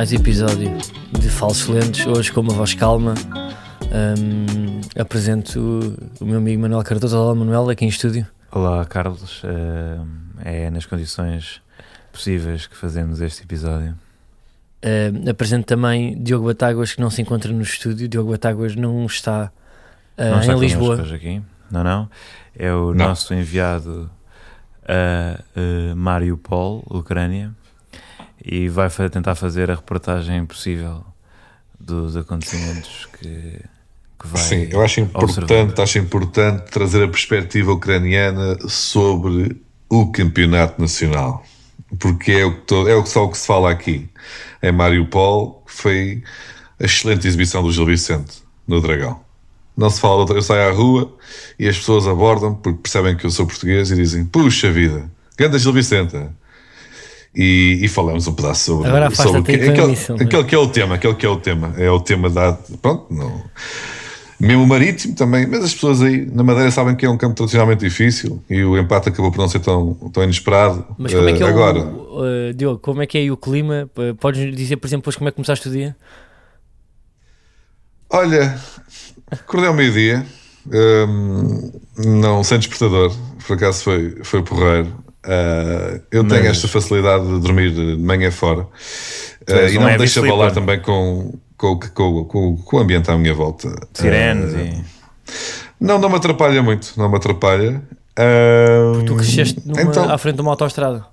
mais episódio de Falsos Lentes. Hoje, com uma voz calma, um, apresento o meu amigo Manuel Cardoso. Olá, Manuel, aqui em estúdio. Olá, Carlos. Uh, é nas condições possíveis que fazemos este episódio. Uh, apresento também Diogo Batáguas, que não se encontra no estúdio. Diogo Batáguas não está, uh, não está em Lisboa. Aqui. Não, não. É o não. nosso enviado a Mariupol, Ucrânia e vai tentar fazer a reportagem possível dos acontecimentos que, que vai. Sim, eu acho importante, acho importante trazer a perspectiva ucraniana sobre o campeonato nacional, porque é o que todo, é só o que se fala aqui. Em Mariupol foi a excelente exibição do Gil Vicente no Dragão. Não se fala eu saio à rua e as pessoas abordam porque percebem que eu sou português e dizem: Puxa vida, grande Gil Vicente e, e falamos um pedaço sobre, Agora sobre que, aquele, isso, aquele que é o tema, aquele que é o tema, é o tema da pronto, não, mesmo marítimo também, mas as pessoas aí na Madeira sabem que é um campo tradicionalmente difícil e o empate acabou por não ser tão, tão inesperado. Mas como é que é agora? O, uh, Diogo, como é que é aí o clima? Podes dizer, por exemplo, como é que começaste o dia? Olha, acordei ao meio-dia, um, não sem despertador, por acaso foi, foi porreiro. Uh, eu Mas... tenho esta facilidade de dormir de manhã fora uh, e não me deixa abalar também com, com, com, com, com, o ambiente à minha volta. Sirenes uh, e. Não, não me atrapalha muito, não me atrapalha. Porque tu cresceste numa, então... à frente de uma autoestrada.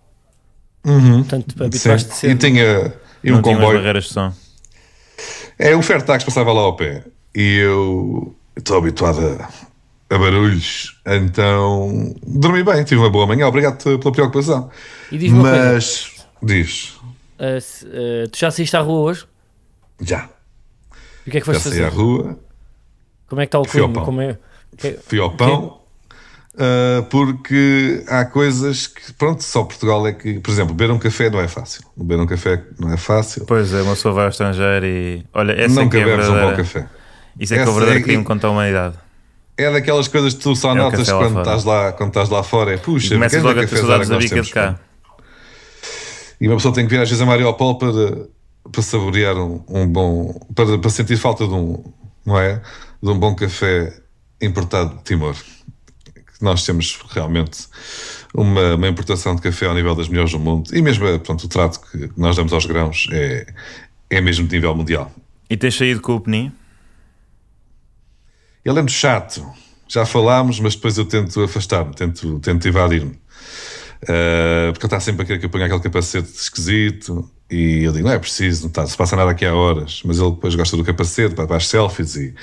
Uhum, Portanto, habituaste ser. E tinha e um comboio. barreiras de som. É, o Fairtax passava lá ao pé e eu estou habituado a a barulhos, então dormi bem, tive uma boa manhã, obrigado pela preocupação. E diz Mas coisa. diz. Uh, se, uh, tu já saíste à rua hoje? Já. E o que é que foste já fazer? saí à rua. Como é que está o clima? Como é... Fui ao pão. Uh, porque há coisas que, pronto, só Portugal é que, por exemplo, beber um café não é fácil. Beber um café não é fácil. Pois é, uma pessoa vai ao estrangeiro e. Olha, essa não é que é bebes um bom café. Isso é que é o verdadeiro crime contra a humanidade. É daquelas coisas que tu só é notas quando estás, lá, quando estás lá fora. É puxa, começas logo a ter saudades da bica de cá. E uma pessoa tem que vir às vezes a Mariupol para, para saborear um, um bom. Para, para sentir falta de um. Não é? De um bom café importado de Timor. Nós temos realmente uma, uma importação de café ao nível das melhores do mundo. E mesmo pronto, o trato que nós damos aos grãos é, é mesmo de nível mundial. E tens saído com o Penin? Ele é muito chato. Já falámos, mas depois eu tento afastar-me, tento, tento evadir-me. Uh, porque ele está sempre a querer que eu ponha aquele capacete esquisito. E eu digo, não é preciso, não, está, se passa nada aqui há horas. Mas ele depois gosta do capacete para, para as selfies e,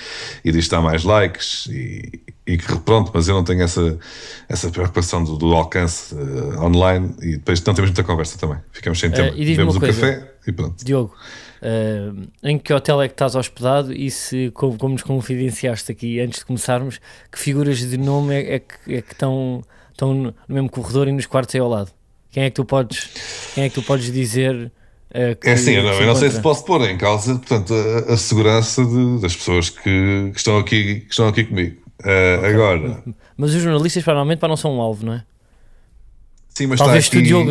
e diz que está mais likes. E, e que pronto, mas eu não tenho essa, essa preocupação do, do alcance uh, online. E depois não temos muita conversa também. Ficamos sem tempo. Uh, Bebemos o coisa, café e pronto. Diogo, Uh, em que hotel é que estás hospedado e se, como, como, nos confidenciaste aqui antes de começarmos, que figuras de nome é, é, que, é que estão, estão no mesmo corredor e nos quartos aí ao lado? Quem é que tu podes, quem é que tu podes dizer? Uh, que, é assim, eu não, eu não sei se posso pôr em causa portanto, a, a segurança de, das pessoas que, que, estão aqui, que estão aqui comigo. Uh, okay. Agora. Mas os jornalistas, provavelmente, para não são um alvo, não é? Sim, mas Talvez está aqui... tu, Diogo,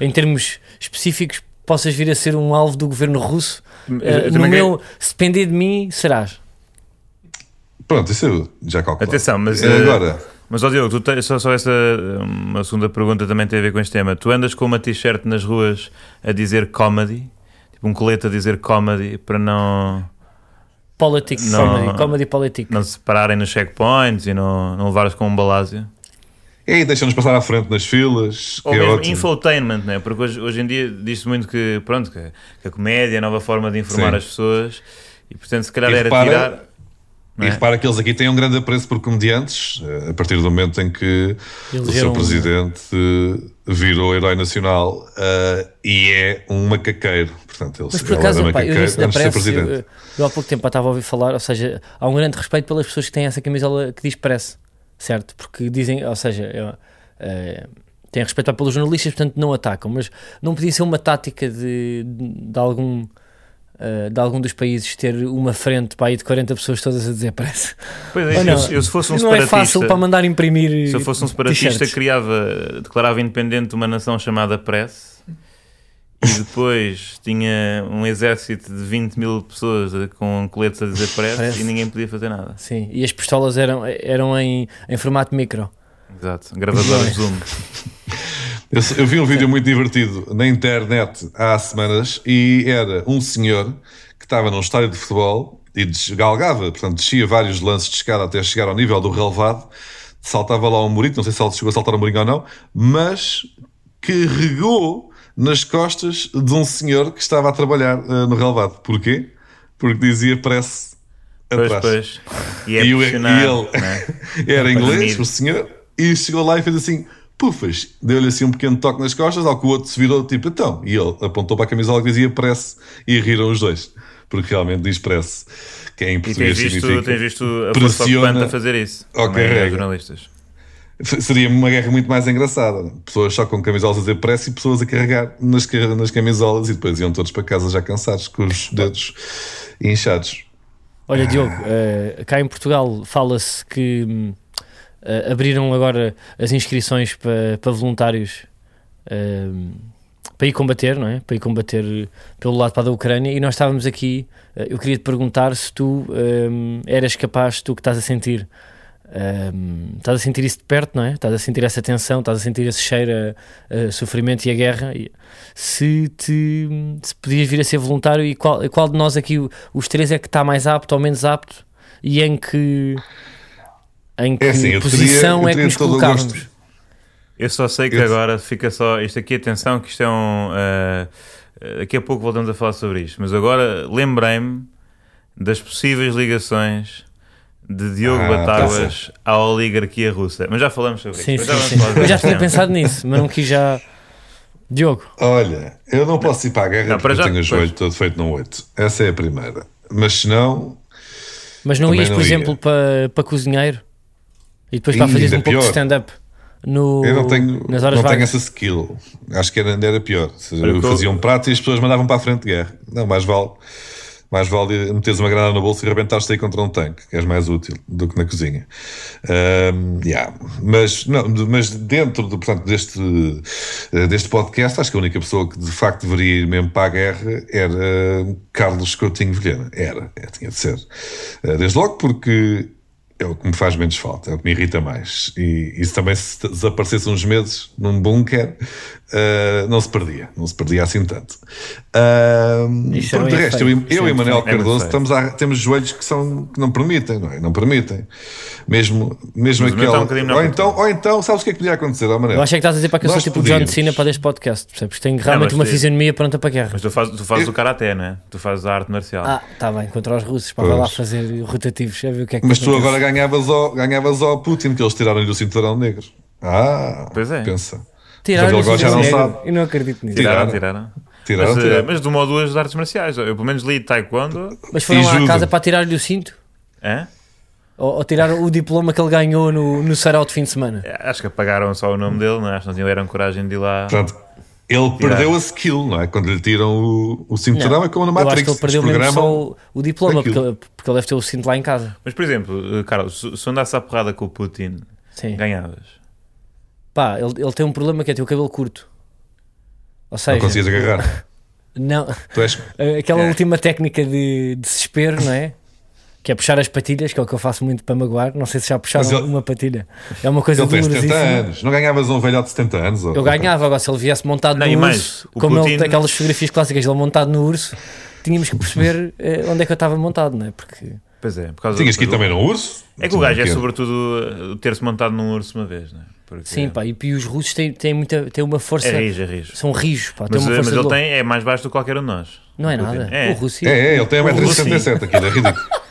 em termos específicos, possas vir a ser um alvo do governo russo. Uh, no meu, se depender de mim, serás. Pronto, isso eu já calculo. Atenção, mas uh, agora. Mas, ó Diogo, tu tens, só, só essa uma segunda pergunta também tem a ver com este tema. Tu andas com uma t-shirt nas ruas a dizer comedy, tipo um colete a dizer comedy para não. Politics, não, comedy, comedy politics. Não se pararem nos checkpoints e não, não levares com um balásio. E aí deixam-nos passar à frente nas filas. Ou mesmo é infotainment, né? porque hoje, hoje em dia diz-se muito que, pronto, que, que, a comédia é a nova forma de informar Sim. as pessoas e, portanto, se calhar e era repara, tirar. E é? repara que eles aqui têm um grande apreço por comediantes eh, a partir do momento em que eles o seu presidente um... virou herói nacional uh, e é um macaqueiro. Portanto, ele, Mas por acaso, ele pá, eu antes de ser presidente. Eu, eu há pouco tempo estava a ouvir falar, ou seja, há um grande respeito pelas pessoas que têm essa camisola que diz press certo? Porque dizem, ou seja, é, é, têm respeito pelos jornalistas, portanto não atacam, mas não podia ser uma tática de, de algum uh, de algum dos países ter uma frente para aí de 40 pessoas todas a dizer pressa. Pois é, não, eu, eu, se fosse um não é fácil para mandar imprimir. Se eu fosse um separatista, criava, declarava independente uma nação chamada Press e depois tinha um exército de 20 mil pessoas com coletes a dizer press e ninguém podia fazer nada. Sim, e as pistolas eram, eram em, em formato micro. Exato, gravador zoom. Eu, eu, vi um vídeo muito divertido na internet há semanas e era um senhor que estava num estádio de futebol e desgalgava, portanto, descia vários lances de escada até chegar ao nível do relevado, saltava lá um murito, não sei se ele chegou a saltar um murinho ou não, mas carregou nas costas de um senhor que estava a trabalhar uh, no relevado. Porquê? Porque dizia prece atrás. Pois, pois. E, é e, e ele né? era inglês, o senhor, e chegou lá e fez assim, pufas, deu-lhe assim um pequeno toque nas costas, ao que o outro se virou, tipo, então, e ele apontou para a camisola que dizia prece e riram os dois, porque realmente diz prece, que é em português e tens visto, tens visto a pressiona a fazer isso, okay, jornalistas. Seria uma guerra muito mais engraçada. Pessoas só com camisolas a dizer pressa e pessoas a carregar nas, nas camisolas e depois iam todos para casa já cansados, com os dedos inchados. Olha, Diogo, uh, cá em Portugal fala-se que uh, abriram agora as inscrições para, para voluntários uh, para ir combater, não é? Para ir combater pelo lado para a Ucrânia e nós estávamos aqui. eu queria te perguntar se tu eras capaz, tu que estás a sentir um, estás a sentir isso de perto, não é? Estás a sentir essa tensão, estás a sentir esse cheiro a, a sofrimento e a guerra. Se, te, se podias vir a ser voluntário e qual, qual de nós aqui, os três, é que está mais apto ou menos apto e em que, em que é assim, posição teria, é que nos colocávamos? Eu só sei que eu... agora fica só. Isto aqui, atenção, que isto é um. Uh, daqui a pouco voltamos a falar sobre isto, mas agora lembrei-me das possíveis ligações de Diogo ah, Batáguas tá à oligarquia russa. Mas já falamos sobre sim, isso. Sim, sim. Eu já tinha pensado nisso, mas não quis já. Diogo. Olha, eu não posso ir para a guerra não, porque já, tenho o joelho todo feito no 8. Essa é a primeira. Mas se não. Mas não ias, por ia. exemplo, para, para cozinheiro e depois para fazer um pouco de stand-up? No, eu não tenho, nas horas não tenho essa skill. Acho que era, ainda era pior. Eu fazia um prato e as pessoas mandavam para a frente de guerra. Não, mais vale mais vale meteres uma granada no bolso e arrebentares-te aí contra um tanque, que és mais útil do que na cozinha. Um, yeah. mas, não, mas dentro do, portanto, deste, eh, deste podcast, acho que a única pessoa que de facto deveria ir mesmo para a guerra era Carlos Coutinho Vilhena. Era, é, tinha de ser. Eh, desde logo porque é o que me faz menos falta, é o que me irrita mais. E isso também, se desaparecesse uns meses num bunker, uh, não se perdia, não se perdia assim tanto. Uh, por de resto, eu, eu e Manuel Cardoso estamos a, temos joelhos que, são, que não permitem, não é? Não permitem. Mesmo, mesmo aquele. Um ou, então, ou então, sabes o que é que podia acontecer, oh, Manuel? Eu achei que estás a dizer para que eu sou tipo o John Cena para este podcast, percebes? Tenho realmente uma fisionomia pronta para a guerra. Mas tu fazes, tu fazes eu... o karaté, não é? Tu fazes a arte marcial. Ah, está bem, contra os russos, para lá fazer rotativos, já ver o que é que Mas tu agora ganhavas ao, ganhavas ao Putin, que eles tiraram-lhe o cinturão negro. Ah, pois é. pensa. Tiraram o já não sabe. Eu não acredito nisso. Tiraram, tiraram. Tiraram, mas, tiraram. mas de uma ou duas artes marciais. Eu pelo menos li taekwondo. Mas foram lá à casa para tirar-lhe o cinto? É? Ou, ou tiraram o diploma que ele ganhou no, no sarau de fim de semana? É, acho que apagaram só o nome dele, não é? acho que não tiveram coragem de ir lá. Pronto. Ele perdeu a skill, não é? Quando lhe tiram o, o cinturão, não, é como no Matrix. Eu acho que ele perdeu mesmo só o, o diploma, porque, porque ele deve ter o cinto lá em casa. Mas, por exemplo, eh, Carlos, se andasse à porrada com o Putin, Sim. ganhavas? Pá, ele, ele tem um problema que é ter o cabelo curto. Ou seja, não conseguias agarrar. Não. És... Aquela é. última técnica de desespero, não é? Que é puxar as patilhas, que é o que eu faço muito para magoar. Não sei se já puxaram ele... uma patilha. É uma coisa Ele tem 70 anos. Não ganhavas um velhote de 70 anos? Eu ganhava, agora se ele viesse montado não, no mais, urso, como Putin... ele tem aquelas fotografias clásicas ele montado no urso, tínhamos que perceber eh, onde é que eu estava montado, não é? Porque. Pois é, por causa Tinhas que ir também no urso? É que o gajo é sobretudo ter-se montado num urso uma vez, não é? Porque... Sim, pá, e, e os russos têm, têm, muita, têm uma força. É rijo, é rijo. São rijos, pá. Mas, mas ele tem, é mais baixo do que qualquer um de nós. Não é nada. É. O Rússia. É, é, ele tem 1,67m, aquilo é ridículo.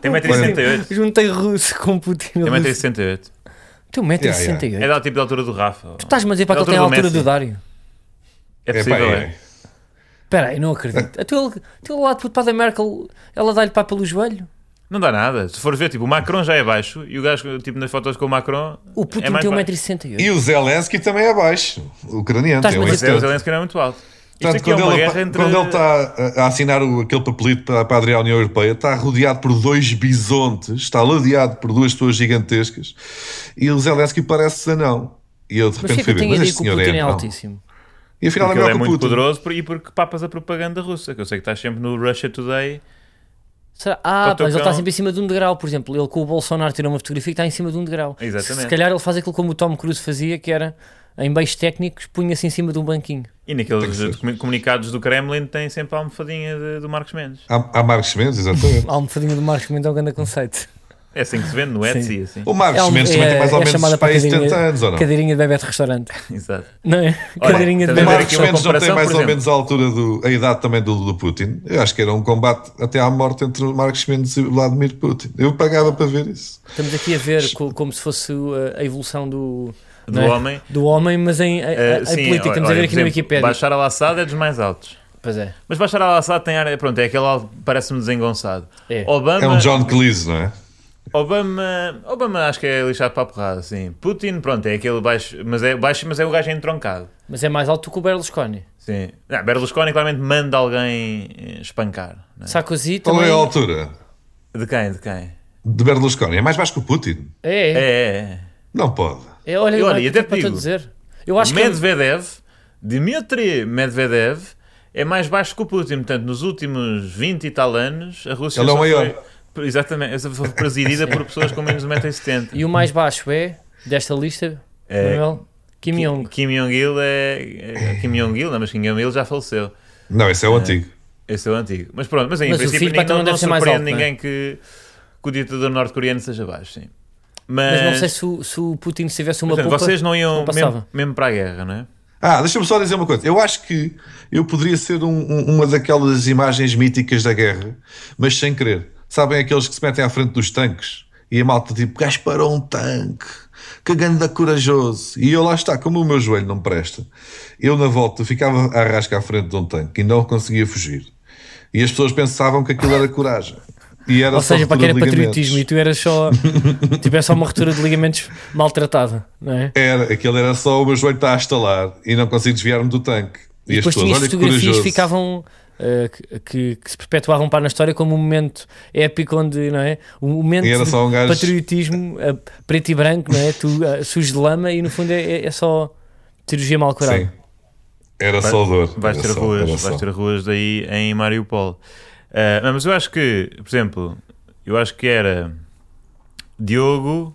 Tem 1,68m. Juntei russo com Putin. Tem 1,68m. Tem 1,68m. Yeah, yeah. É da tipo da altura do Rafa. Tu estás-me a dizer para que ele tem a altura do Dário. É possível, é. Espera aí, não acredito. Até ele, até lá para da Merkel, ela dá-lhe pá pelo joelho. Não dá nada. Se for ver, tipo, o Macron já é baixo e o gajo, tipo, nas fotos com o Macron. O Putin é tem 1,68m. E o Zelensky também é baixo. O ucraniano. Estás mas o Zelensky não é muito alto. Portanto, quando, é ele, entre... quando, ele, está a assinar o, aquele papelito para, para aderir à União Europeia, está rodeado por dois bisontes, está ladeado por duas pessoas gigantescas e o Zelensky parece anão. E eu de repente que é fui ver, mas este senhor é, é altíssimo. E afinal porque é, ele é muito Putin. poderoso e porque papas a propaganda russa, que eu sei que estás sempre no Russia Today. Será? Ah, mas ele está sempre em cima de um degrau, por exemplo. Ele com o Bolsonaro tirou uma fotografia e está em cima de um degrau. Exatamente. Se calhar ele faz aquilo como o Tom Cruise fazia, que era em beijos técnicos, punha-se em cima de um banquinho. E naqueles comunicados do Kremlin tem sempre a almofadinha de, do Marcos Mendes. Há, há Marcos Mendes, exatamente. a almofadinha do Marcos Mendes é um grande conceito. É assim que se vende no Etsy, assim. O Marcos é, Mendes também é, tem mais ou é menos para aí 70 anos, ou não? Cadeirinha de bebê de restaurante. Exato. Não é? Olha, cadeirinha de bebê O Marcos Mendes não tem mais ou menos a altura, do, a idade também do, do Putin. Eu acho que era um combate até à morte entre o Marcos Mendes e o Vladimir Putin. Eu pagava para ver isso. Estamos aqui a ver como se fosse a evolução do do é? homem. Do homem, mas em, uh, em sim, política. Estamos a ver aqui exemplo, na Wikipedia. Bashar al-Assad é dos mais altos. Pois é. Mas Bashar al-Assad tem área, pronto, é aquele parece-me desengonçado. É. Obama, é um John Cleese, não é? Obama, Obama acho que é lixado para a porrada, sim. Putin, pronto, é aquele baixo, mas é baixo, mas é o gajo entroncado. Mas é mais alto que o Berlusconi. Sim. Não, Berlusconi claramente manda alguém eh, espancar. É? Sarkozy também... Qual é a altura? De quem? De quem? De Berlusconi. É mais baixo que o Putin. É. É, é. é. Não pode. É, olha, olha, e até te digo, dizer. Eu acho Medvedev, que... Dmitry Medvedev, é mais baixo que o Putin. Portanto, nos últimos 20 e tal anos, a Rússia Ele é o maior. Foi, exatamente, foi presidida por pessoas com menos de 1,70m. E o mais baixo é, desta lista, é, Manuel? Kim Jong. Kim Jong-il é, é, Kim Jong-il, não, mas Kim Jong-il já faleceu. Não, esse é o é, antigo. Esse é o antigo. Mas pronto, mas em mas princípio não, não, não surpreende alto, ninguém que, que o ditador norte-coreano seja baixo, sim. Mas, mas não sei se o, se o Putin tivesse uma Portanto, vocês não iam não mesmo, mesmo, para a guerra, não é? Ah, deixa-me só dizer uma coisa. Eu acho que eu poderia ser um, um, uma daquelas imagens míticas da guerra, mas sem querer. Sabem aqueles que se metem à frente dos tanques e a malta tipo, gajo parou um tanque, que ganda corajoso. E eu lá está, como o meu joelho não presta, eu na volta ficava a rasca à frente de um tanque e não conseguia fugir. E as pessoas pensavam que aquilo era coragem. E era Ou seja, para que era patriotismo e tu eras só, tipo, é só uma ruptura de ligamentos maltratada, não é? Era, aquele era só o meu joelho está a estalar e não consigo desviar-me do tanque. E, e depois tinha fotografias que ficavam uh, que, que, se perpetuavam para na história como um momento épico onde, não é? Um momento um gajo... de patriotismo uh, preto e branco, não é? Tu uh, sujo de lama e no fundo é, é, é só cirurgia mal curada. Sim. Era Vai, só dor. Vais ter, ruas, vais ter ruas daí em Mariupol. Uh, mas eu acho que, por exemplo, eu acho que era Diogo,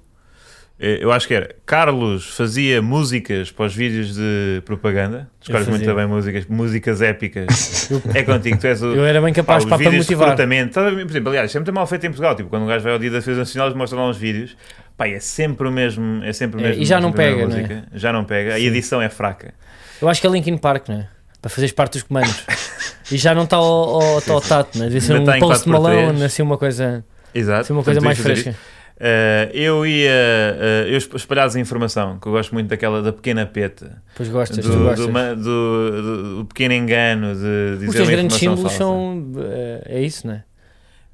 eh, eu acho que era Carlos fazia músicas para os vídeos de propaganda. Escolhes muito bem músicas, músicas épicas. é contigo, tu és o. Eu era bem capaz pá, para, para motivar. Por exemplo, aliás, sempre é mal feito em Portugal. Tipo, quando um gajo vai ao dia da Defesa Nacional, eles mostram lá uns vídeos. Pá, é sempre o mesmo. É sempre o mesmo é, e já não pega, não é? Já não pega. Sim. A edição é fraca. Eu acho que é Linkin Park, não é? Para fazeres parte dos comandos. E já não está ao, ao, ao tato, né? Devia ser um post Malone, assim uma coisa, Exato. Assim uma coisa mais fresca. Uh, eu ia uh, eu espalhados a informação, que eu gosto muito daquela da pequena peta. Pois gostas, do, gostas. Do, do, do, pequeno engano de dizer Os teus grandes símbolos falsa. são. Uh, é isso, não é?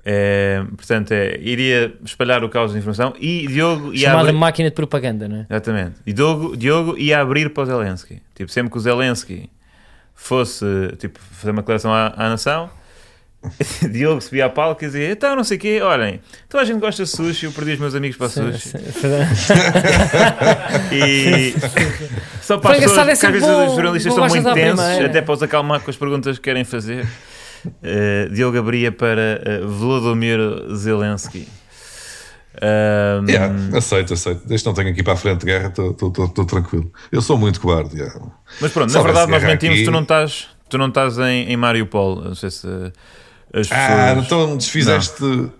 É, portanto, é, iria espalhar o caos de informação e Diogo ia Chamada abrir... máquina de propaganda, não é? Exatamente. E Diogo, Diogo ia abrir para o Zelensky. Tipo, sempre que o Zelensky fosse tipo, fazer uma declaração à, à nação, Diogo subia a palco e dizia: Então, não sei o quê, olhem, então a gente gosta de sushi, eu perdi os meus amigos para sushi. Sim, sim. e só para as pessoas, que às vezes os jornalistas estão muito tensos, até para os acalmar com as perguntas que querem fazer. Uh, Diogo abria para uh, Volodymyr Zelensky. Um... Yeah, aceito, aceito. Desde não tenho aqui para a frente de guerra, estou tranquilo. Eu sou muito cobarde. Yeah. Mas pronto, Só na verdade nós mentimos, aqui... tu não estás, tu não estás em, em Mariupol. Não sei se as ah, pessoas. Ah, então desfizeste. Não.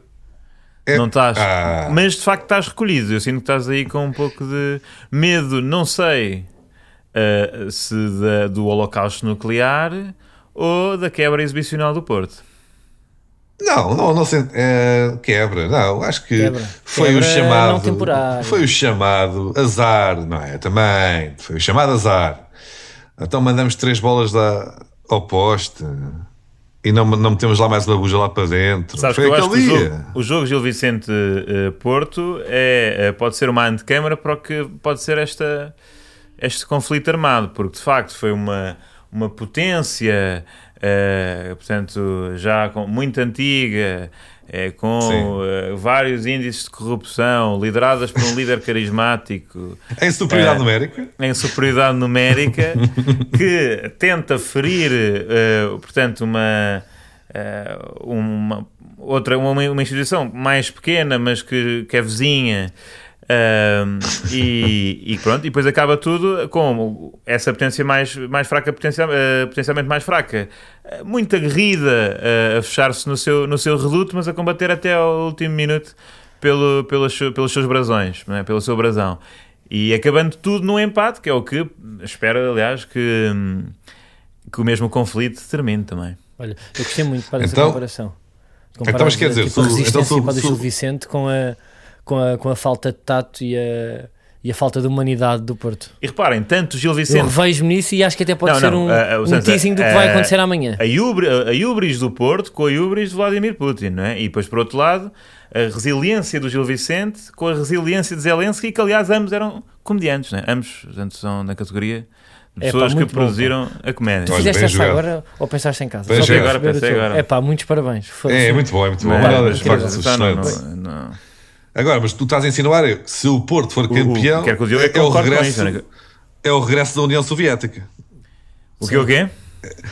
É... Não estás. Ah. Mas de facto estás recolhido. Eu sinto que estás aí com um pouco de medo, não sei uh, se da, do holocausto nuclear ou da quebra exibicional do Porto. Não, não, não sei, é, quebra, não, acho que quebra. foi quebra o chamado. Foi o chamado azar, não é? Também, foi o chamado azar. Então mandamos três bolas da, ao poste e não, não metemos lá mais uma buja lá para dentro. Sabes foi que eu acho que o jogo, o jogo Gil Vicente uh, Porto é, uh, pode ser uma antecâmara para o que pode ser esta, este conflito armado, porque de facto foi uma, uma potência uh, portanto, já com, muito antiga, é, com uh, vários índices de corrupção, lideradas por um líder carismático. Em superioridade numérica? Em superioridade numérica, que tenta ferir, portanto, uma, uma, outra, uma, uma instituição mais pequena, mas que, que é vizinha. E, e, pronto, e depois acaba tudo com essa potência mais, mais fraca, potencial, potencialmente mais fraca, muito aguerrida a fechar-se no seu, no seu reduto, mas a combater até ao último minuto pelo, pelos, pelos seus brasões, é? pelo seu brasão. E acabando tudo num empate, que é o que espero, aliás, que, que o mesmo conflito termine também. Olha, eu gostei muito para essa então, comparação. Comparar então, mas quer dizer, tipo, a resistência então, do Gil Vicente com a, com, a, com a falta de tato e a e a falta de humanidade do Porto. E reparem, tanto Gil Vicente. Eu revejo-me nisso e acho que até pode não, ser não, um, uh, uh, um teasing do que uh, vai acontecer amanhã. A, ubri, a Ubris do Porto com a Ubris de Vladimir Putin, não é? E depois, por outro lado, a resiliência do Gil Vicente com a resiliência de Zelensky, que aliás ambos eram comediantes, não é? Ambos portanto, são da categoria de pessoas é, pá, que produziram bom, a comédia. Tu fizeste essa agora ou pensaste em casa? Pensei agora, pensei agora. É pá, muitos parabéns. É, é, muito bom, é muito bom. Mas, mas, não, não, não. Agora, mas tu estás a insinuar, se o Porto for campeão, o, o, o é, é, o regresso, isso, é o regresso da União Soviética. O que o quê?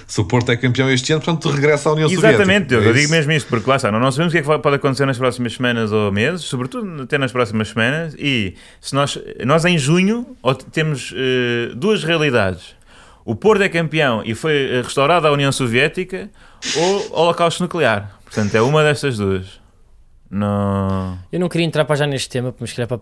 Se o Porto é campeão este ano, portanto, regressa à União Exatamente, Soviética. Exatamente, eu, é digo mesmo isto, porque lá está, não sabemos o que é que pode acontecer nas próximas semanas ou meses, sobretudo até nas próximas semanas, e se nós, nós em junho temos uh, duas realidades. O Porto é campeão e foi restaurada a União Soviética ou Holocausto Nuclear. Portanto, é uma destas duas. Não. Eu não queria entrar para já neste tema, mas queria para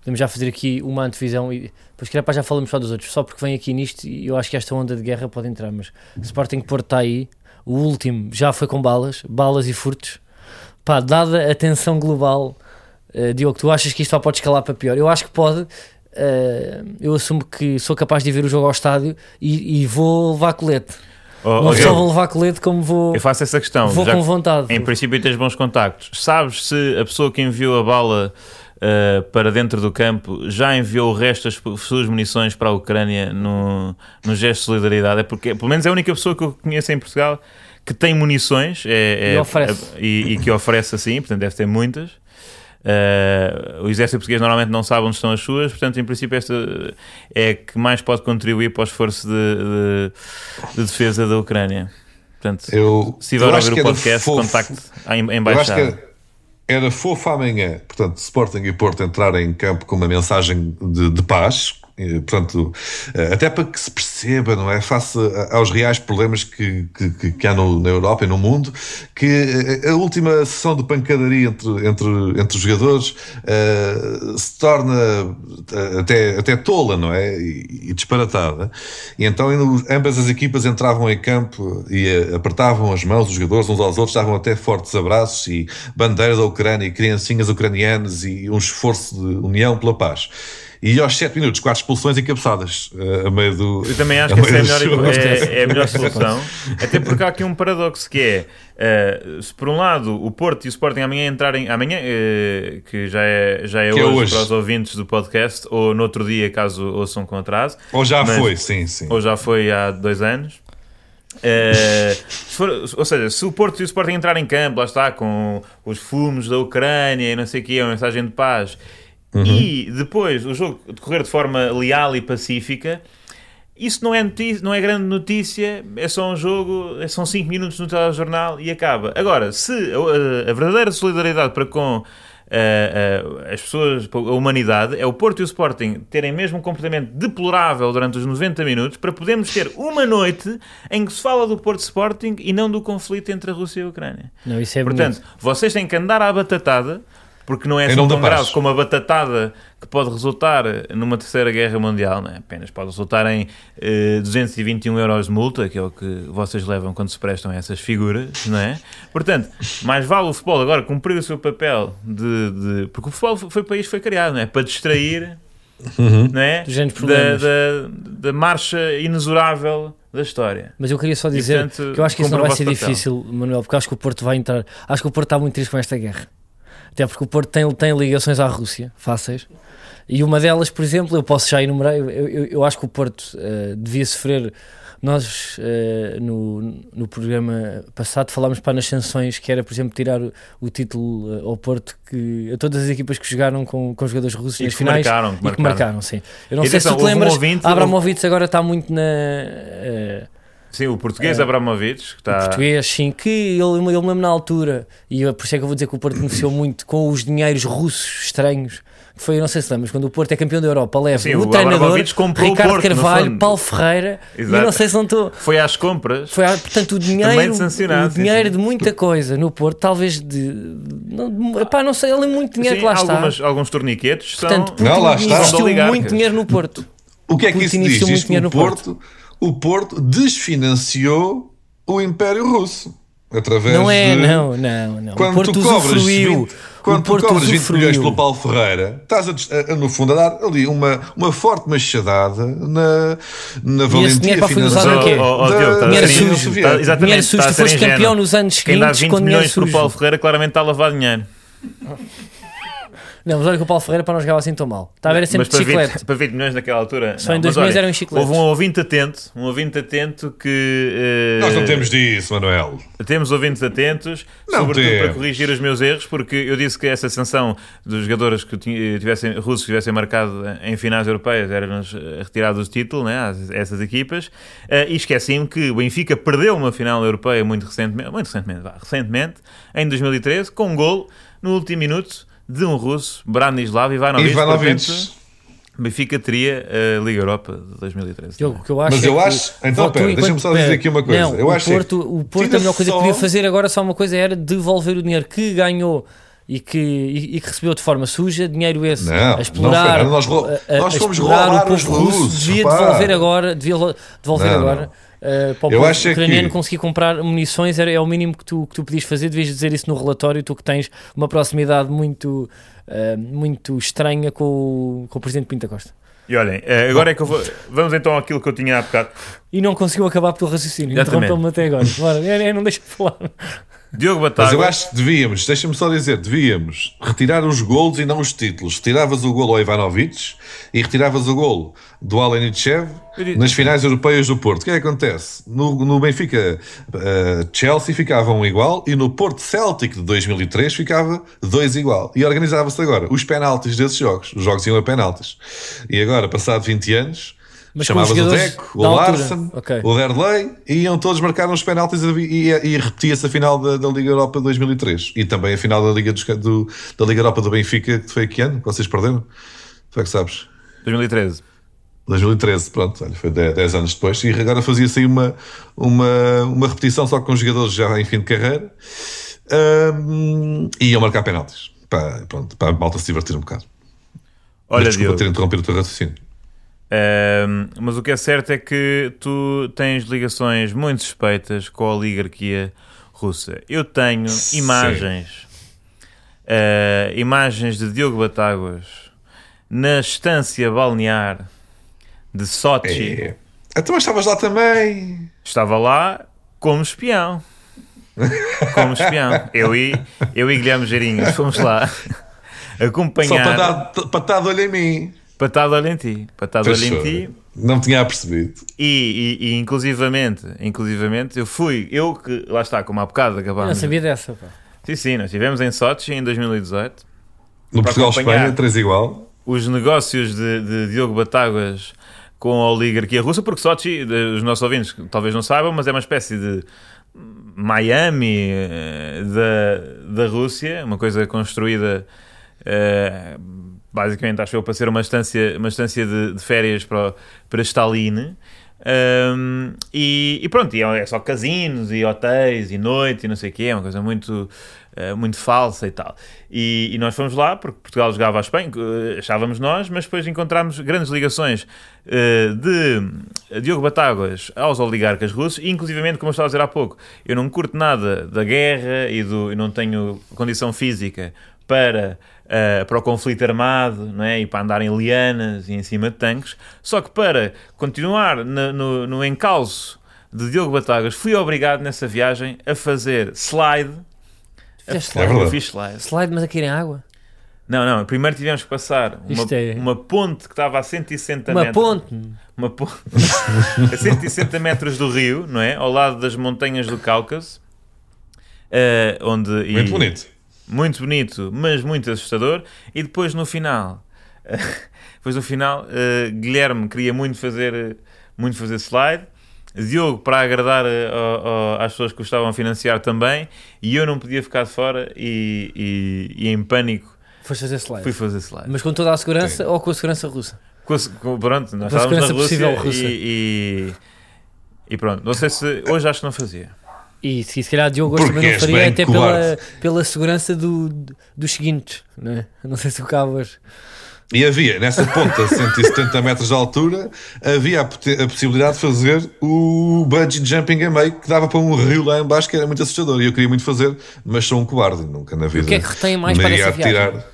podemos já fazer aqui uma antevisão e depois queria para já falamos só dos outros, só porque vem aqui nisto e eu acho que esta onda de guerra pode entrar, mas Sporting Porto está aí, o último já foi com balas, balas e furtos. Pá, dada a tensão global, uh, Diogo, tu achas que isto pode escalar para pior? Eu acho que pode. Uh, eu assumo que sou capaz de ir ver o jogo ao estádio e, e vou levar colete. Oh, não só vou levar colete como vou. Eu faço essa questão. Vou com vontade. Em princípio tens bons contactos. Sabes se a pessoa que enviou a bala uh, para dentro do campo já enviou o resto das suas munições para a Ucrânia no, no gesto de solidariedade? É porque, pelo menos, é a única pessoa que eu conheço em Portugal que tem munições é, é, e, oferece. É, e, e, que oferece assim, portanto, deve ter muitas. Uh, o exército português normalmente não sabe onde estão as suas, portanto, em princípio, esta é que mais pode contribuir para o esforço de, de, de defesa da Ucrânia. Portanto, eu, se tiver a ouvir o podcast, fofo, contacte a embaixada. Eu acho que era fofo amanhã, portanto, Sporting e Porto entrarem em campo com uma mensagem de, de paz, portanto, eh, até para que se perceba, não é? Face aos reais problemas que, que, que há no, na Europa e no mundo, que eh, a última sessão de pancadaria entre, entre, entre os jogadores uh, se torna até, até tola, não é? E, e disparatada. E então ambas as equipas entravam em campo e apertavam as mãos dos jogadores uns aos outros, estavam até fortes abraços e bandeira da Ucrânia e criancinhas ucranianas e um esforço de união pela paz e aos 7 minutos, quatro expulsões encabeçadas uh, a meio do. Eu também acho que essa é a, melhor, é, é a melhor solução, até porque há aqui um paradoxo que é. Uh, se por um lado o Porto e o Sporting amanhã entrarem amanhã, uh, que já é, já é, hoje, é hoje, para os ouvintes do podcast, ou no outro dia, caso ouçam com atraso. Ou já mas, foi, sim, sim. Ou já foi há dois anos. Uh, for, ou seja, se o Porto e o Sporting entrarem em campo, lá está, com os fumos da Ucrânia e não sei o que, a mensagem de paz, Uhum. E depois o jogo decorrer de forma leal e pacífica, isso não é, notícia, não é grande notícia, é só um jogo, é, são 5 minutos no telejornal e acaba. Agora, se a, a verdadeira solidariedade para com as pessoas, a humanidade, é o Porto e o Sporting terem mesmo um comportamento deplorável durante os 90 minutos para podermos ter uma noite em que se fala do Porto Sporting e não do conflito entre a Rússia e a Ucrânia. Não, isso é Portanto, bonito. vocês têm que andar à batatada porque não é assim tão grave como a batatada que pode resultar numa terceira guerra mundial, né? apenas pode resultar em eh, 221 euros de multa, que é o que vocês levam quando se prestam a essas figuras, não é? Portanto, mais vale o futebol agora cumprir o seu papel de, de... porque o futebol foi para isto foi criado, não é? Para distrair uhum. não é? da, da, da marcha inexorável da história. Mas eu queria só dizer e, portanto, que eu acho que isso não vai ser difícil, Manuel, porque acho que o Porto vai entrar. Acho que o Porto está muito triste com esta guerra. Até porque o Porto tem, tem ligações à Rússia, fáceis. E uma delas, por exemplo, eu posso já enumerar, eu, eu, eu acho que o Porto uh, devia sofrer. Nós, uh, no, no programa passado, falámos para nas sanções que era, por exemplo, tirar o, o título uh, ao Porto que, a todas as equipas que jogaram com, com jogadores russos e nas finais marcaram, que e que marcaram, sim. Eu não e sei atenção, se tu te lembras, um ouvinte, Abramovich agora está muito na. Sim, o português uh, Abramovich. Que está... O português, sim, que ele, ele me lembro na altura, e por isso é que eu vou dizer que o Porto beneficiou muito com os dinheiros russos estranhos foi, não sei se lembras, quando o Porto é campeão da Europa, leva Sim, o, o treinador Ricardo Porto, Carvalho, Paulo Ferreira, Exato. e não sei se não estou. Foi às compras. Foi, portanto, o dinheiro, o dinheiro de muita coisa no Porto, talvez de. Não, epá, não sei, ele é muito dinheiro sim, que lá algumas, está. Alguns torniquetes são. Portanto, não, lá está. investiu muito dinheiro no Porto. O que é que Putin isso diz? Diz que o Porto, o Porto desfinanciou o Império Russo. Através não é, de... não, não, não. Quando o Porto tu cobras usufruiu. 20, quando tu cobras 20 milhões pelo Paulo Ferreira, estás a, a, no fundo a dar ali uma, uma forte machadada na, na valentia financeira. Quê? Oh, oh, Diogo, dinheiro sujo. Está, exatamente, dinheiro sujo. Tu foste campeão nos anos seguintes. Quem dá 20 milhões para o Paulo Ferreira claramente está a lavar dinheiro. Não, mas olha que o Paulo Ferreira para não jogar assim tão mal. Está a ver sempre mas de chiclete. 20, para 20 milhões naquela altura. Só não, em 2 milhões eram chicletes. Houve um ouvinte atento, um ouvinte atento que. Uh, Nós não temos disso, Manuel. Temos ouvintes atentos, não sobretudo tem. para corrigir os meus erros, porque eu disse que essa sanção dos jogadores que tivessem, russos que tivessem marcado em finais europeias era-nos eh, retirado do título, né, a essas equipas, uh, e esqueci-me que o Benfica perdeu uma final europeia muito recentemente, muito recentemente, vá, recentemente, em 2013, com um gol no último minuto de um russo, Branislav Ivanovic. Ivanovic. Benfica teria a Liga Europa de 2013. Eu, que eu acho Mas é eu acho. Então, pera, deixa-me só dizer aqui uma coisa. Não, eu o, acho Porto, o Porto, a melhor coisa só... que podia fazer agora, só uma coisa, era devolver o dinheiro que ganhou e que, e, e que recebeu de forma suja, dinheiro esse não, a explorar, não, nós, a, nós a fomos explorar o povo russo, devia devolver agora, devia devolver não, agora. Uh, para o eu povo ucraniano que... conseguir comprar munições era, é o mínimo que tu, que tu podias fazer. Devias dizer isso no relatório. Tu que tens uma proximidade muito, uh, muito estranha com o, com o presidente Pinta Costa. E olhem, eh, agora é que eu vou. Vamos então àquilo que eu tinha há bocado. E não conseguiu acabar pelo raciocínio. Interrompeu-me até agora. Bora, é, é, não deixa de falar. Diogo Batalha. Mas eu acho que devíamos, deixa-me só dizer, devíamos retirar os golos e não os títulos. Retiravas o golo ao Ivanovic e retiravas o golo do Alenichev nas finais europeias do Porto. O que é que acontece? No, no Benfica uh, Chelsea ficava um igual e no Porto Celtic de 2003 ficava dois igual. E organizava-se agora os penaltis desses jogos. Os jogos iam a penaltis. E agora, passado 20 anos, mas Chamavas o Deco, o Larsen, okay. o Derlei e iam todos marcar uns penaltis e, e, e repetia-se a final da, da, Liga Europa 2003 e também a final da Liga, dos, do, da Liga Europa do Benfica, que foi que ano? Que vocês perderam? Tu é que sabes? 2013. 2013, pronto, olha, foi 10, anos depois e agora fazia-se aí uma, uma, uma repetição só com jogadores já em fim de carreira um, e iam marcar penaltis para, pronto, para a malta se divertir um bocado. Olha, Mas desculpa Diogo. ter interrompido o teu raciocínio mas o que é certo é que tu tens ligações muito suspeitas com a oligarquia russa. Eu tenho imagens, uh, imagens de Diogo Batáguas na estância balnear de Sochi. É. Então, mas estavas lá também. Estava lá como espião. Como espião. Eu e, eu e Guilherme Geirinhos fomos lá acompanhar. Só para dar, para dar de olho em mim. Patado olho em ti. Patado olho em ti. Não tinha percebido. E, e, e, inclusivamente, inclusivamente, eu fui, eu que, lá está, como há bocado acabámos. Não sabia dessa, pá. Sim, sim, nós estivemos em Sochi em 2018. No Portugal-Espanha, três igual. Os negócios de, de Diogo Batáguas com a oligarquia russa, porque Sochi, os nossos ouvintes talvez não saibam, mas é uma espécie de Miami eh, da, da Rússia, uma coisa construída. Uh, basicamente, acho eu, para ser uma estância, uma estância de, de férias para, para Stalin. Um, e, e, pronto, e é só casinos e hotéis e noite e não sei o que, é uma coisa muito, uh, muito falsa e tal. E, e, nós fomos lá porque Portugal jogava a Espanha, uh, achávamos nós, mas depois encontramos grandes ligações uh, de Diogo Batáguas aos oligarcas russos, inclusivamente, como eu estava a dizer há pouco, eu não curto nada da guerra e do, eu não tenho condição física para uh, para o conflito armado não é? e para andar em lianas e em cima de tanques. Só que para continuar no, no, no encalço de Diogo Batagas, fui obrigado nessa viagem a fazer slide É slide. Eu fiz slide. Slide, mas a cair em água. Não, não, primeiro tivemos que passar uma, é- uma ponte que estava a 160 Uma metros. ponte. Uma ponte a 160 metros do rio, não é? Ao lado das montanhas do Cáucaso. eh, onde, e- Muito bonito. Muito bonito, mas muito assustador. E depois no final, depois no final, eh, Guilherme queria muito fazer, muito fazer slide. Diogo para agradar ao- ao- às pessoas que o estavam a financiar também, e eu não podia ficar de fora e, e- e em pânico Foste fazer slide. fui fazer slide. Mas com toda a segurança ou com a segurança russa? Com a com- pronto, nós Com a estávamos na segurança Rússia, possível russa. E, e, e pronto, não sei se hoje acho que não fazia. E se, se calhar Diogo Porque também não faria, até pela, covarde. pela segurança do, dos seguintes. Não, é? não sei se o Cabas. E havia, nessa ponta, 170 metros de altura, havia a, a possibilidade de fazer o bungee jumping a meio, que dava para um rio lá em baixo, que era muito assustador. E eu queria muito fazer, mas sou um covarde, nunca na vida. que é que retém mais para essa viagem? atirar.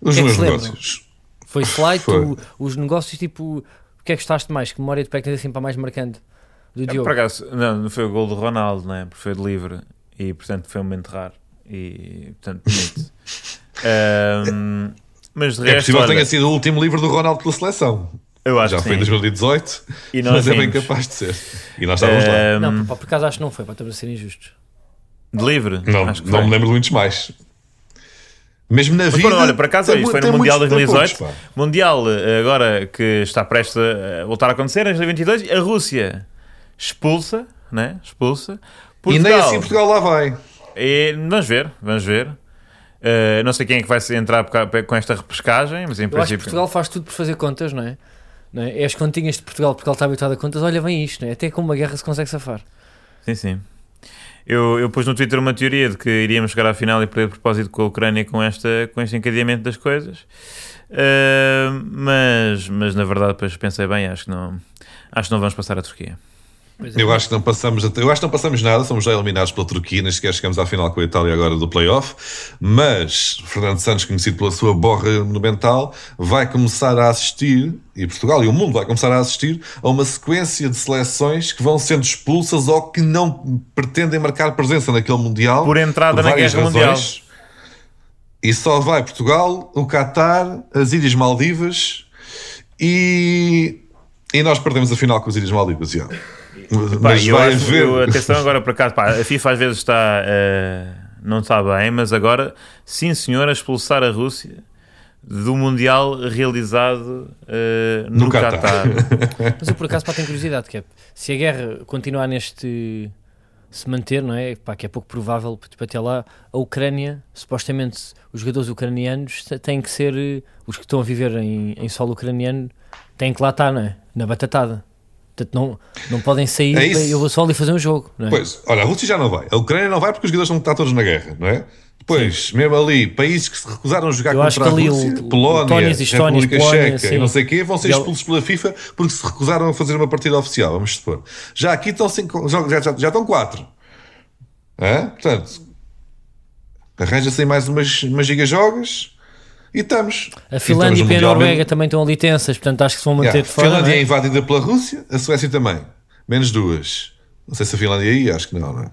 Os é meus negócios. Foi slide, Foi. tu- os negócios, tipo, o que é que gostaste mais? Que memória de pé que assim para mais marcante? Do É, Diogo. Por acaso, não, não foi o gol do Ronaldo, né? porque foi de livre e portanto foi um momento raro e portanto bonito. Ahm, mas de É resto, possível que tenha sido o último livro do Ronaldo pela seleção. eu acho Já que foi em sim. 2018, E nós mas é bem vimos. capaz de ser. E nós estávamos lá. Ahm, Não, pá, por acaso acho que não foi, para também ser injustos. de livre? Não, acho que não me lembro de muitos mais. Mesmo na Mas, vida. pronto, olha, por acaso é isso, mu- foi no Mundial tem 2018. poucos, pá. Mundial, eh, agora que está prestes a voltar a acontecer, em 2022, a Rússia expulsa, né? Expulsa. E nem Portugal, assim Portugal lá vai. E vamos ver, vamos ver. Eh, não sei quem é que vai se entrar com esta repescagem, mas em Eu acho que princípio. Portugal faz tudo por fazer contas, não é? Não é? É as continhas de Portugal, porque ele está habituado a contas. Olha, vem isto, não é? Até com uma guerra se consegue safar. Sim, sim. Eu, eu pus no Twitter uma teoria de que iríamos chegar à final e perder propósito com a Ucrânia com, esta, com este encadeamento das coisas. Eh, mas, mas na verdade, depois pensei bem, acho que não, acho que não vamos passar a Turquia. É. Eu acho que não passamos, eu acho que não passamos nada, somos já eliminados pela Turquia, nem sequer chegamos à final com a Itália agora do playoff, mas Fernando Santos, conhecido pela sua borra monumental, vai começar a assistir, e Portugal e o mundo vai começar a assistir a uma sequência de seleções que vão sendo expulsas ou que não pretendem marcar presença naquele Mundial. Por entrada na várias Guerra Mundial. E só vai Portugal, o Qatar, as Ilhas Maldivas e, e nós perdemos a final com as Ilhas Maldivas. Já. Pá, Mas eu vai acho, haver. eu- atenção agora para cá, pá, a FIFA às vezes está eh, não está bem, mas agora sim senhor a expulsar a Rússia do Mundial realizado eh, no, No Qatar. Qatar. Mas eu por acaso pá, tenho curiosidade, que é, se a guerra continuar neste se manter, não é? Pá, que é pouco provável, tipo, até lá, a Ucrânia, supostamente os jogadores ucranianos têm que ser, eh, os que estão a viver em, em solo ucraniano, têm que lá estar, não é? Na batatada. Portanto, não, não podem sair, É eu vou só ali fazer um jogo, é? Pois, olha, a Rússia já não vai. A Ucrânia não vai porque os jogadores estar todos na guerra, não é? Depois, mesmo ali, países que se recusaram a jogar Eu contra a Rússia, o- Polónia, Letónias, Estónias, República Polónia, Checa sim. e não sei o quê, vão ser expulsos pela FIFA porque se recusaram a fazer uma partida oficial, vamos supor. Já aqui estão cinco, já, já, já estão quatro. Portanto, arranja-se aí mais umas, umas gigajogas e estamos. A Finlândia e estamos no a Noruega também estão ali tensas, portanto acho que se vão manter Yeah. de fora. Finlândia não é é? invadida pela Rússia, a Suécia também. Menos duas. Não sei se a Finlândia aí, acho que não, não é?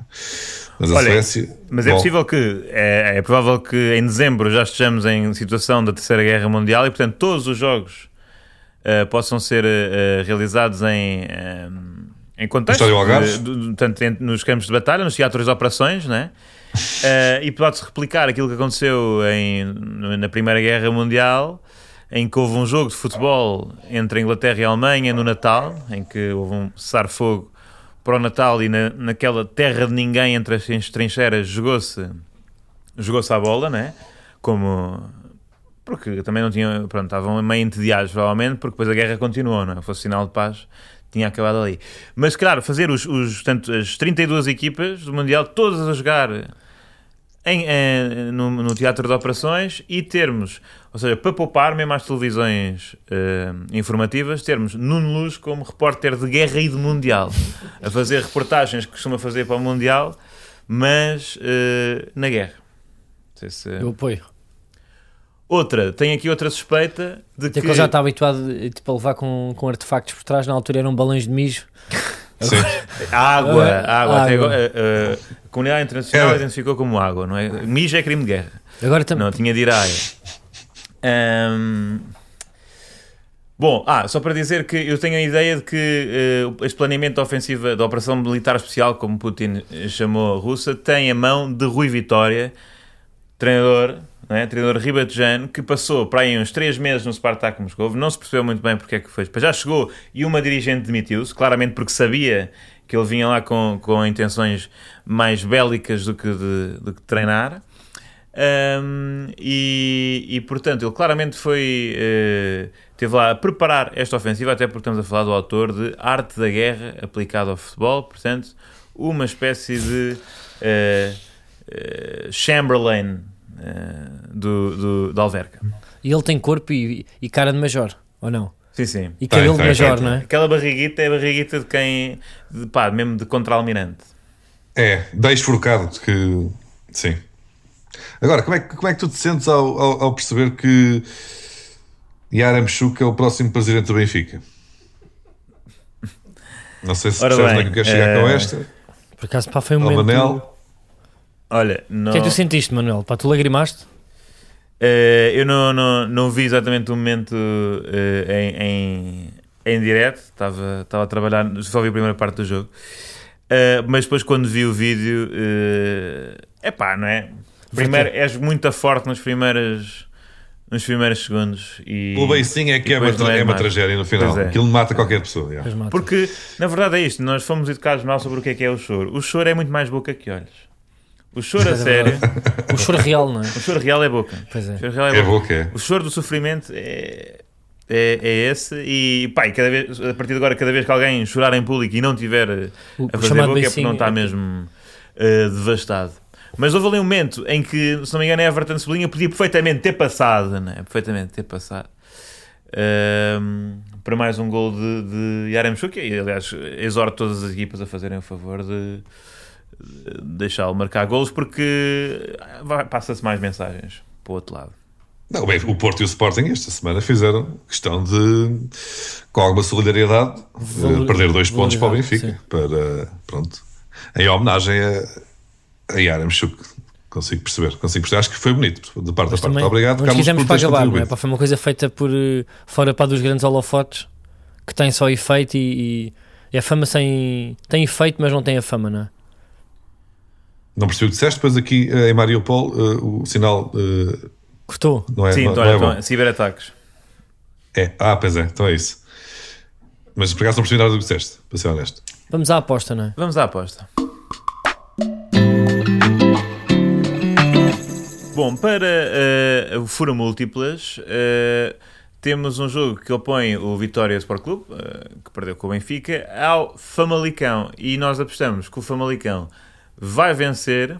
Mas a Olha, Suécia. Mas é bom, possível que, é, é provável que em dezembro já estejamos em situação da Terceira Guerra Mundial e, portanto, todos os jogos eh, possam ser eh, realizados em, em contexto, de- de- tanto em- nos campos de batalha, nos teatros de operações, né? Eh, e pode-se replicar aquilo que aconteceu em, na Primeira Guerra Mundial, em que houve um jogo de futebol entre a Inglaterra e a Alemanha no Natal, em que houve um cessar-fogo para o Natal e na, naquela terra de ninguém entre as trincheiras jogou-se jogou-se a bola, né? Como porque também não tinham, pronto, estavam meio entediados provavelmente, porque depois a guerra continuou, não é? Fosse sinal de paz, tinha acabado ali. Mas claro, fazer os, os portanto, as 32 equipas do Mundial todas a jogar em, eh, no, no teatro de operações e termos, ou seja, para poupar mesmo às televisões eh, informativas, termos Nuno Luz como repórter de guerra e de Mundial, a fazer reportagens que costuma fazer para o Mundial, mas eh, na guerra. Se... Eu apoio. Outra, tem aqui outra suspeita de Até que... que ele já está habituado tipo, a levar com, com artefactos por trás, na altura eram balões de mijo. Sim. água, água. Até agora, a, a comunidade internacional é. identificou como água, não é? Mijo é crime de guerra. Agora também. Não, tinha de ir à área. Um, Bom, ah, só para dizer que eu tenho a ideia de que uh, este planeamento ofensiva da Operação Militar Especial, como Putin chamou a Rússia, tem a mão de Rui Vitória, treinador, né, treinador ribatejano, que passou para aí uns 3 meses no Spartak Moscou, não se percebeu muito bem porque é que foi, já chegou e uma dirigente demitiu-se, claramente porque sabia que ele vinha lá com, com intenções mais bélicas do que de, de treinar. Um, e, e, portanto, ele claramente foi. Uh, lá a preparar esta ofensiva, até porque estamos a falar do autor de Arte da Guerra aplicado ao futebol, portanto, uma espécie de uh, uh, Chamberlain do, do, da Alverca. E ele tem corpo e, e, cara de major, ou não? Sim, sim. E cabelo de major, não é? Aquela barriguita é a barriguita de quem, de, pá, mesmo de contra-almirante. É, da esforcado que. Sim. Agora, como é, como é que tu te sentes ao, ao, ao perceber que Yaramchuk é o próximo presidente do Benfica? Não sei se Ora percebes onde é que queres chegar é... com esta. Por acaso, pá, foi um momento... Olha, não... O que é que tu sentiste, Manuel? Pá, tu lagrimaste? Uh, eu não, não, não vi exatamente o momento uh, em, em, em direto, estava, estava a trabalhar, só vi a primeira parte do jogo, uh, mas depois quando vi o vídeo, é pá, não é? Primeiro, és muito forte nos primeiros, nos primeiros segundos. E, o beicinho é que é uma, é, é uma tragédia no final. É. Aquilo mata qualquer pessoa. Porque, na verdade, é isto. Nós fomos educados mal sobre o que é que é o choro. O choro é muito mais boca que olhos. O choro a sério. o choro real, não é? O choro real é boca. Pois é. O choro real é, é boca. boca é. O choro do sofrimento é. É, é, esse e pá, e cada vez, a partir de agora, cada vez que alguém chorar em público e não tiver o, a fazer boca é porque não está mesmo uh, devastado. Mas houve ali um momento em que, se não me engano, a Everton Cebolinha podia perfeitamente ter passado, né? perfeitamente ter passado um, para mais um gol de, de Yaremchuk. E, aliás, exorto todas as equipas a fazerem o favor de, de deixá-lo marcar golos, porque passa-se mais mensagens para o outro lado. Não, bem, o Porto e o Sporting esta semana fizeram questão de, com alguma solidariedade, Valor, perder dois pontos para o Benfica. Sim. Para, pronto, em homenagem a a Yaramchuk. Consigo perceber, consigo perceber. Acho que foi bonito de parte Mas da parte. Obrigado, Carlos, quisemos para acabar, não é? Foi uma coisa feita por eh, fora para dos grandes holofotes que tem só efeito e, e, a fama sem, tem efeito, mas não tem a fama, não é? Não percebi o que disseste, depois aqui eh, em Mariupol uh, o sinal uh, cortou. Não é, Sim, não, não é então, ciberataques. É, ah, pois é, então é isso. Mas por acaso não percebi nada do que disseste, para ser honesto. Vamos à aposta, não é? Vamos à aposta. Bom, para uh, Fura Múltiplas, uh, temos um jogo que opõe o Vitória Sport Clube, uh, que perdeu com o Benfica, ao Famalicão. E nós apostamos que o Famalicão vai vencer, uh,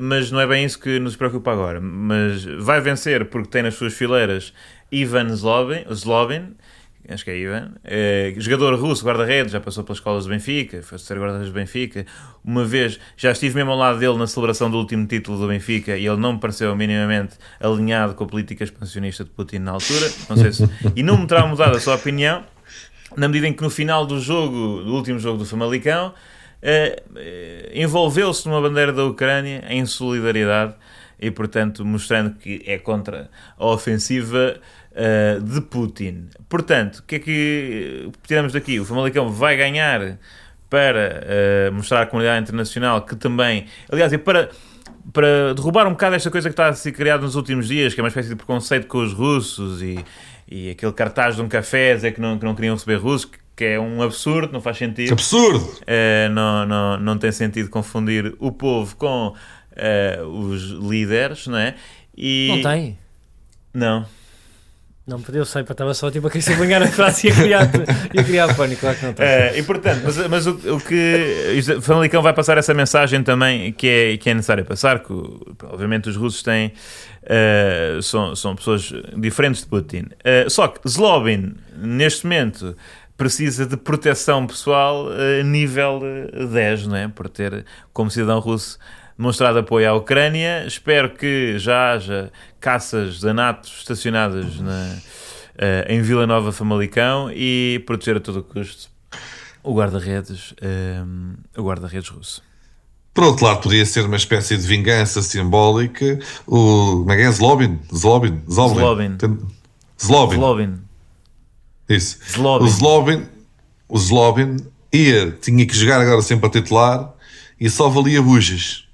mas não é bem isso que nos preocupa agora. Mas vai vencer porque tem nas suas fileiras Ivan Zlobin, Zlobin acho que é Ivan, é, jogador russo, guarda-redes, já passou pelas escolas do Benfica, foi ser guarda-redes do Benfica. Uma vez já estive mesmo ao lado dele na celebração do último título do Benfica e ele não me pareceu minimamente alinhado com a política expansionista de Putin na altura. Não sei se, e não me terá mudado a sua opinião, na medida em que no final do jogo, do último jogo do Famalicão, é, envolveu-se numa bandeira da Ucrânia em solidariedade e, portanto, mostrando que é contra a ofensiva uh, de Putin. Portanto, o que é que tiramos daqui? O Famalicão vai ganhar para uh, mostrar à comunidade internacional que também, aliás, é para para derrubar um bocado esta coisa que está a ser criada nos últimos dias, que é uma espécie de preconceito com os russos e, e aquele cartaz de um café dizer que não, que não queriam receber russos, que é um absurdo, não faz sentido. Absurdo! Uh, não, não, não tem sentido confundir o povo com uh, os líderes, não é? E... Não tem? Não. Não, eu sei, estava só tipo a querer sublinhar a frase e a criar, ia criar pânico, claro que não está. É, e portanto, mas, mas o, o, que o Famalicão vai passar essa mensagem também que é, que é necessário passar, que obviamente os russos têm, uh, são, são pessoas diferentes de Putin. Uh, só que Zlobin, neste momento, precisa de proteção pessoal uh, nível 10, não é? Por ter, como cidadão russo, demonstrado apoio à Ucrânia. Espero que já haja caças de anatos estacionadas na, uh, em Vila Nova Famalicão e proteger a todo custo. o guarda-redes, um, o guarda-redes russo. Por outro lado, poderia ser uma espécie de vingança simbólica. O. Como é que é? Zlobin? Zlobin? Zlobin. Zlobin. Zlobin. Isso. Zlobin. O Zlobin. O Zlobin ia, tinha que jogar agora sempre a titular e só valia bujas.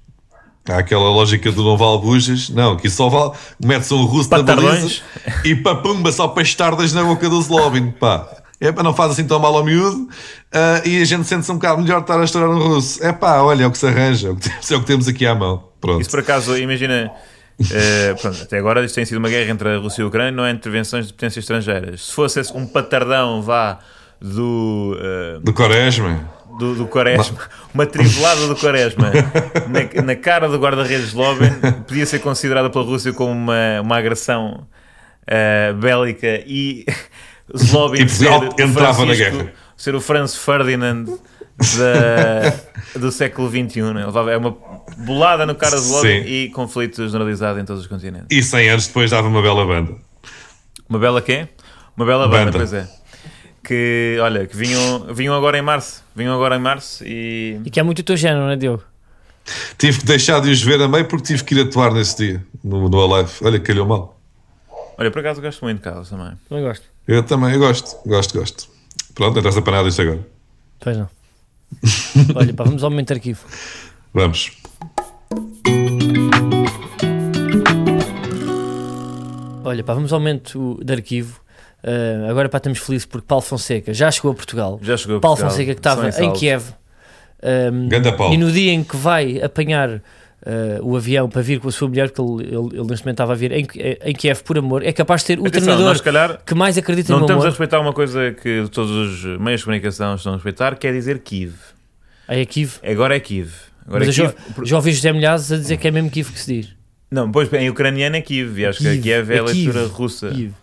Há aquela lógica do não vale bujas. Não, que só vale. Mete-se um russo na baliza e papumba só pastardas na boca do Zlobin. Pá. É para não faz assim tão mal ao miúdo uh, e a gente sente-se um bocado melhor estar a estourar no russo. É pá, olha, é o que se arranja, é o que, temos, é o que temos aqui à mão. Pronto. Isso por acaso, imagina. Uh, pronto, até agora isto tem sido uma guerra entre a Rússia e a Ucrânia, não é intervenções de potências estrangeiras. Se fosse um patardão, vá, do. Uh, do Quaresma. Do, do Quaresma, uma trivelada do Quaresma na, na cara do guarda-redes Sloven podia ser considerada pela Rússia como uma, uma agressão uh, bélica e Zlobin ser, entrava na guerra. ser o Franz Ferdinand da, do século XXI. Né? É uma bolada no cara de Zlobin e conflito generalizado em todos os continentes. E 100 anos depois dava uma bela banda. Uma bela quê? Uma bela banda, banda pois é. Que, olha, que vinham, vinham agora em março. Vinham agora em março e... E que é muito o teu género, não é, Diogo? Tive que deixar de os ver a meio porque tive que ir atuar nesse dia, no, no Alive. Olha, calhou mal. Olha, por acaso gosto muito de Carlos também. Também gosto. Eu também, eu gosto, gosto, gosto. Pronto, então está para nada isto agora. Pois não. Olha, pá, vamos ao momento de arquivo. Vamos. Olha, pá, vamos ao momento de arquivo. Uh, agora pá, estamos felizes porque Paulo Fonseca já chegou a Portugal. Já chegou a Paulo Portugal. Fonseca que estava em Kiev. Um, e no dia em que vai apanhar uh, o avião para vir com a sua mulher, porque ele, ele, ele neste momento estava a vir em, em Kiev por amor, é capaz de ter o Atenção, treinador nós, calhar, que mais acredita no amor. Não estamos a respeitar uma coisa que todos os meios de comunicação estão a respeitar, que é dizer Kiev. Ah, é Kiev? Agora é Kiev. Agora é Kiev. Já, já ouvi José Milhazes a dizer que é mesmo Kiev que se diz. Não, pois em ucraniano é Kiev, e acho Kiev, que Kiev é, é a leitura Kiev. russa. Kiev.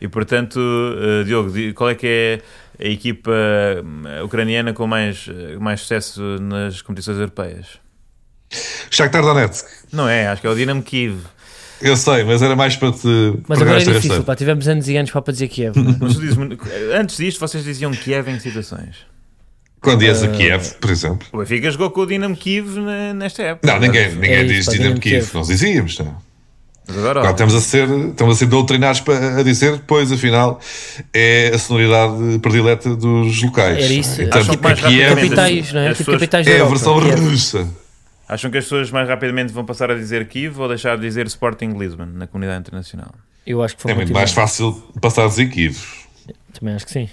E portanto, uh, Diogo, qual é que é a equipa eh, ucraniana com mais, mais sucesso nas competições europeias? Shakhtar Donetsk. Não é, acho que é o Dinamo Kiev. Eu sei, mas era mais para te. Mas agora é difícil, pá, tivemos anos e anos para dizer Kiev. antes disto, vocês diziam Kiev em que situações? Quando ias uh, a Kiev, por exemplo. O Benfica jogou com o Dinamo Kiev nesta época. Não, ninguém, ninguém é diz Dinamo Kiev. Kiev. Nós dizíamos, não. Mas agora, agora estamos, a ser, estamos a ser doutrinados para, a dizer, depois, afinal, é a sonoridade predileta dos locais. Era isso. Que mais Kiev, capitais, não é? Tipo capitais é a versão russa. Acham que as pessoas mais rapidamente vão passar a dizer Kiev ou deixar de dizer Sporting Lisbon na comunidade internacional? Eu acho que foi É muito mais fácil passar a dizer Kiev. Também acho que sim.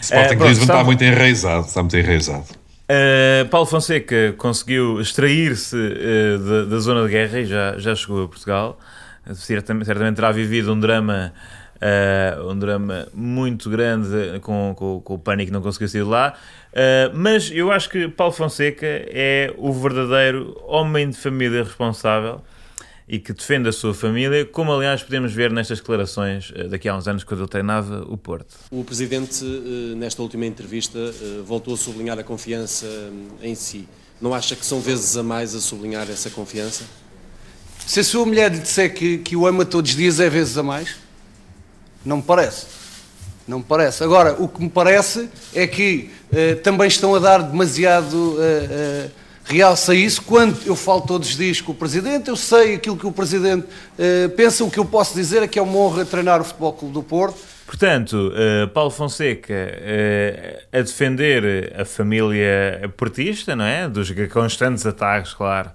Sporting é, Lisbon está muito enraizado. Está muito enraizado. Uh, Paulo Fonseca conseguiu extrair-se uh, da, da, zona de guerra e já, já chegou a Portugal. Certamente, certamente terá vivido um drama Uh, um drama muito grande com, com, com, o pânico que não conseguiu sair de lá. Uh, mas eu acho que Paulo Fonseca é o verdadeiro homem de família responsável e que defende a sua família, como aliás podemos ver nestas declarações uh, daqui a uns anos quando ele treinava o Porto. O Presidente, nesta última entrevista, voltou a sublinhar a confiança em si. Não acha que são vezes a mais a sublinhar essa confiança? Se a sua mulher lhe disser que, que o ama todos os dias, é vezes a mais? Não me parece. Não me parece. Agora, o que me parece é que uh, também estão a dar demasiado uh, uh, realce a isso. Quando eu falo todos os dias com o Presidente, eu sei aquilo que o Presidente uh, pensa. O que eu posso dizer é que é uma honra treinar o Futebol Clube do Porto. Portanto, Paulo Fonseca a defender a família portista, não é? Dos constantes ataques, claro,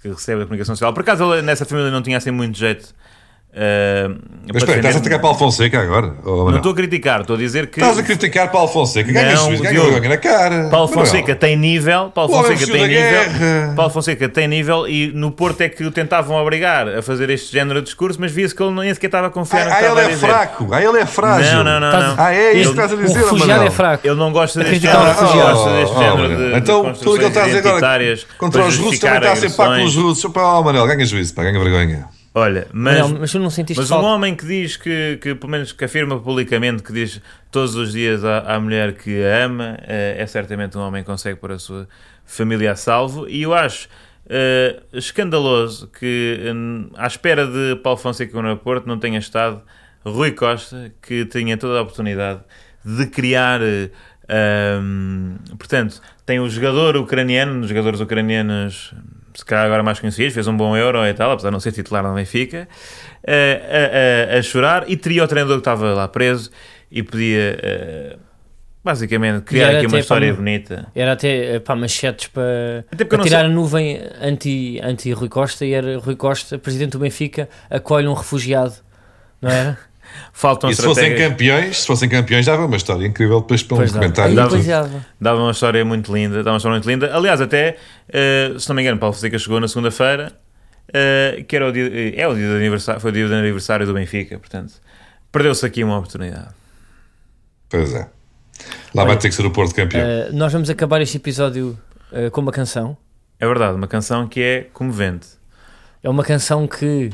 que recebe a comunicação social. Por acaso, nessa família não tinha assim muito jeito Uh, Mas espera, estás a criticar Paulo Fonseca agora? não estou a criticar, estou a dizer que. Estás a criticar Paulo Fonseca, ganha juízo, ganha vergonha na cara. Paulo Fonseca tem nível, Paulo Fonseca tem nível. Paulo Fonseca tem nível e no Porto é que o tentavam obrigar a fazer este género de discurso, mas via-se que ele nem sequer estava a confiar no que estava a dizer. Ah, ele é fraco, ah, ele é frágil. Não, não, não. não. Ah, é isso que estás a dizer, O refugiado é fraco. Ele não gosta deste género, gosta deste género de. Então, tudo o que ele está a dizer agora contra os russos também está a ser pá com os russos. Pá, Manel, ganha juízo, ganha vergonha. Olha, mas, não, mas, não mas um homem que diz que, que, pelo menos que afirma publicamente que diz todos os dias à, à mulher que a ama, é, é, certamente um homem que consegue pôr a sua família a salvo. E eu acho uh, escandaloso que, um, à espera de Paulo Fonseca no Porto, não tenha estado Rui Costa, que tinha toda a oportunidade de criar uh, Um, portanto, tem o jogador ucraniano, os jogadores ucranianos, se calhar agora mais conhecidos, fez um bom euro e tal, apesar de não ser titular no Benfica, a, a, a chorar. E teria o treinador que estava lá preso e podia. Uh, basicamente criar aqui uma história bonita. Era até para manchetes para, para tirar sei... a nuvem anti, anti Costa e era Rui Costa, presidente do Benfica, acolhe um refugiado, não era? Faltam e se fossem campeões, se fossem campeões, dava uma história incrível depois para um pois comentário. Dava, dava, uma história muito linda, dava uma história muito linda. Aliás, até, uh, se não me engano, Paulo Fonseca chegou na segunda-feira, uh, que era o dia, é o dia de aniversário, foi o dia de aniversário do Benfica, portanto, perdeu-se aqui uma oportunidade. Pois é. Lá Olha, vai ter que ser o Porto campeão. Uh, nós vamos acabar este episódio com uma canção. É verdade, uma canção que é comovente. É uma canção que.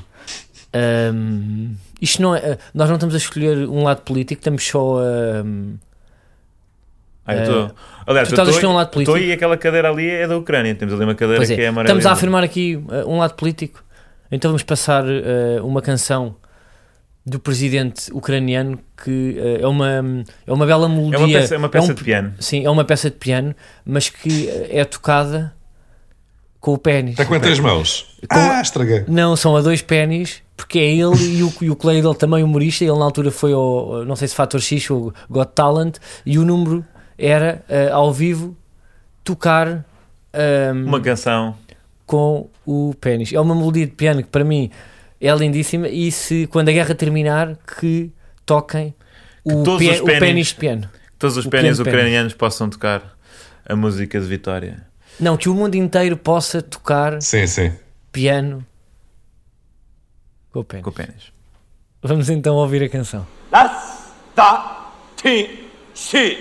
Um, isto não é, nós não estamos a escolher um lado político, estamos só a. Ah, eu estou. Aliás, tu estás a escolher um lado político. Estou e aquela cadeira ali é da Ucrânia. Temos ali uma cadeira é, que é amarela. Estamos a afirmar aqui uh, um lado político. Então vamos passar uh, uma canção do presidente ucraniano que uh, é, uma, é uma bela melodia. É uma peça, é uma peça é um, de piano. Sim, é uma peça de piano, mas que é tocada com o pênis. Está com três mãos. Com... Ah, estraguei. Não, são a dois pênis porque é ele e o, e o colega dele também humorista. Ele na altura foi ao, não sei se Fator X ou Got Talent, e o número era uh, ao vivo tocar um, ehm, uma canção com o pênis. É uma melodia de piano que para mim é lindíssima. E se quando a guerra terminar, que toquem que o, todos pênis, de piano. Todos os pênis ucranianos possam tocar a música de Vitória. Não, que o mundo inteiro possa tocar sim, sim. piano com o pênis. Com o pênis. Vamos então ouvir a canção. Das, da, ti, si.